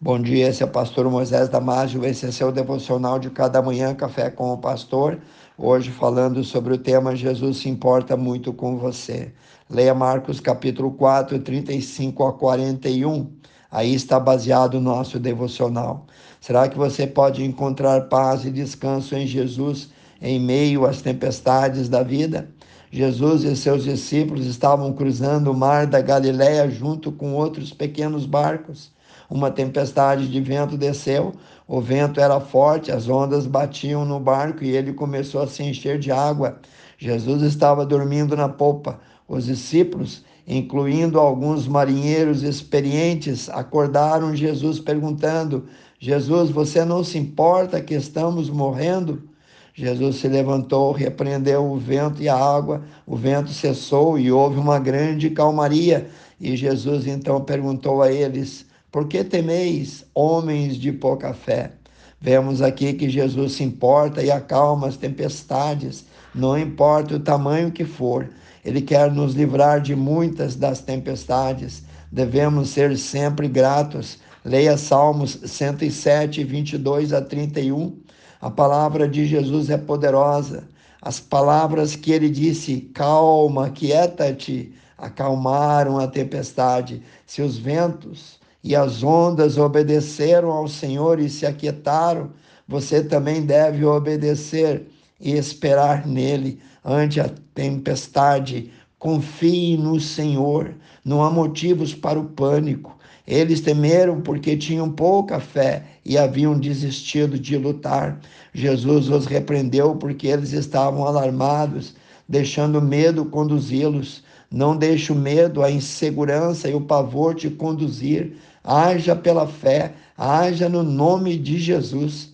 Bom dia, esse é o pastor Moisés Damásio, esse é seu devocional de cada manhã, Café com o Pastor. Hoje falando sobre o tema Jesus se importa muito com você. Leia Marcos capítulo 4, 35 a 41. Aí está baseado o nosso devocional. Será que você pode encontrar paz e descanso em Jesus em meio às tempestades da vida? Jesus e seus discípulos estavam cruzando o mar da Galiléia junto com outros pequenos barcos uma tempestade de vento desceu, o vento era forte, as ondas batiam no barco e ele começou a se encher de água. Jesus estava dormindo na popa. Os discípulos, incluindo alguns marinheiros experientes, acordaram Jesus perguntando: Jesus, você não se importa que estamos morrendo? Jesus se levantou, repreendeu o vento e a água, o vento cessou e houve uma grande calmaria. E Jesus então perguntou a eles: por que temeis, homens de pouca fé? Vemos aqui que Jesus se importa e acalma as tempestades, não importa o tamanho que for. Ele quer nos livrar de muitas das tempestades. Devemos ser sempre gratos. Leia Salmos 107, 22 a 31. A palavra de Jesus é poderosa. As palavras que ele disse, calma, quieta-te, acalmaram a tempestade. Se os ventos e as ondas obedeceram ao Senhor e se aquietaram, você também deve obedecer e esperar nele ante a tempestade. Confie no Senhor, não há motivos para o pânico. Eles temeram porque tinham pouca fé e haviam desistido de lutar. Jesus os repreendeu porque eles estavam alarmados, deixando medo conduzi-los. Não deixe o medo, a insegurança e o pavor te conduzir. Haja pela fé, haja no nome de Jesus.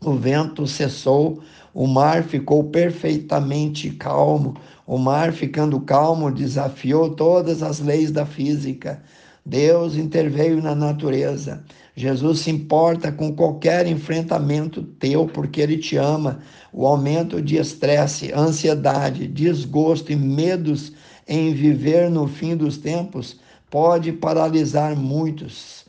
O vento cessou, o mar ficou perfeitamente calmo. O mar, ficando calmo, desafiou todas as leis da física. Deus interveio na natureza. Jesus se importa com qualquer enfrentamento teu, porque Ele te ama. O aumento de estresse, ansiedade, desgosto e medos em viver no fim dos tempos pode paralisar muitos.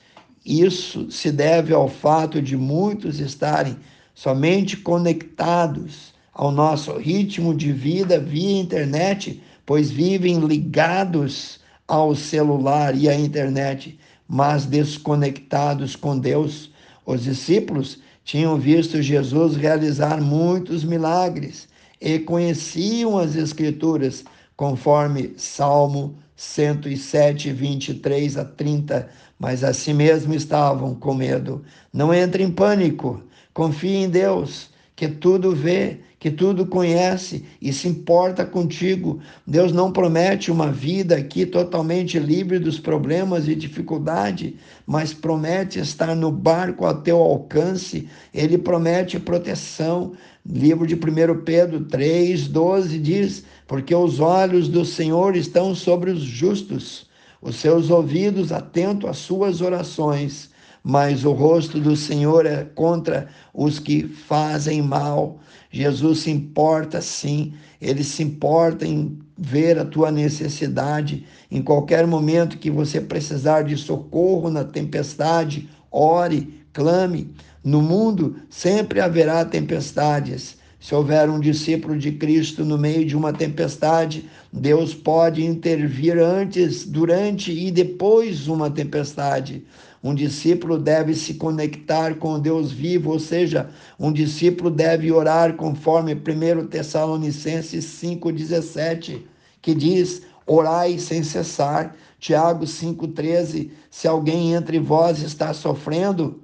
Isso se deve ao fato de muitos estarem somente conectados ao nosso ritmo de vida via internet, pois vivem ligados ao celular e à internet, mas desconectados com Deus. Os discípulos tinham visto Jesus realizar muitos milagres e conheciam as Escrituras, conforme Salmo 107, 23 a 30. Mas assim mesmo estavam com medo. Não entre em pânico, confie em Deus, que tudo vê, que tudo conhece e se importa contigo. Deus não promete uma vida aqui totalmente livre dos problemas e dificuldade, mas promete estar no barco a teu alcance. Ele promete proteção. Livro de 1 Pedro 3, 12 diz: Porque os olhos do Senhor estão sobre os justos, os seus ouvidos atentos às suas orações mas o rosto do Senhor é contra os que fazem mal. Jesus se importa sim, ele se importa em ver a tua necessidade. Em qualquer momento que você precisar de socorro na tempestade, ore, clame. No mundo sempre haverá tempestades. Se houver um discípulo de Cristo no meio de uma tempestade, Deus pode intervir antes, durante e depois uma tempestade. Um discípulo deve se conectar com Deus vivo, ou seja, um discípulo deve orar conforme 1 Tessalonicenses 5,17, que diz: orai sem cessar. Tiago 5,13: se alguém entre vós está sofrendo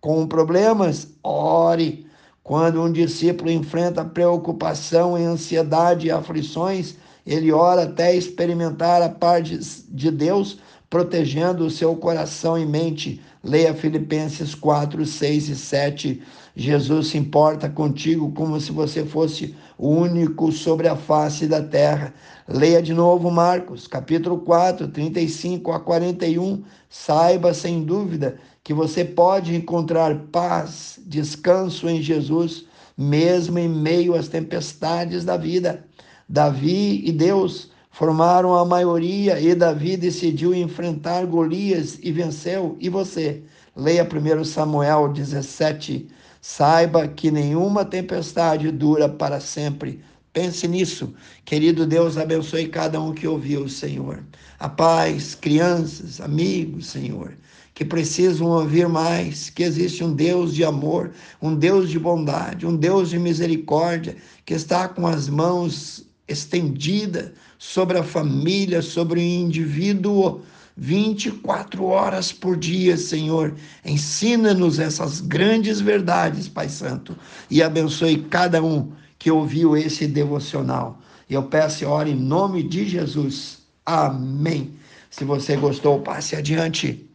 com problemas, ore. Quando um discípulo enfrenta preocupação, ansiedade e aflições, ele ora até experimentar a paz de Deus, protegendo o seu coração e mente. Leia Filipenses 4, 6 e 7. Jesus se importa contigo como se você fosse o único sobre a face da terra. Leia de novo Marcos, capítulo 4, 35 a 41. Saiba sem dúvida que você pode encontrar paz, descanso em Jesus, mesmo em meio às tempestades da vida. Davi e Deus formaram a maioria e Davi decidiu enfrentar Golias e venceu. E você? Leia 1 Samuel 17. Saiba que nenhuma tempestade dura para sempre. Pense nisso. Querido Deus, abençoe cada um que ouviu, Senhor. A paz, crianças, amigos, Senhor, que precisam ouvir mais que existe um Deus de amor, um Deus de bondade, um Deus de misericórdia, que está com as mãos estendidas sobre a família, sobre o indivíduo 24 horas por dia, Senhor. Ensina-nos essas grandes verdades, Pai Santo, e abençoe cada um que ouviu esse devocional. Eu peço e oro em nome de Jesus. Amém. Se você gostou, passe adiante.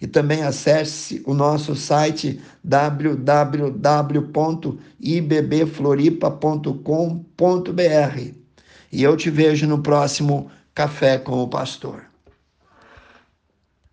E também acesse o nosso site www.ibbfloripa.com.br. E eu te vejo no próximo Café com o Pastor.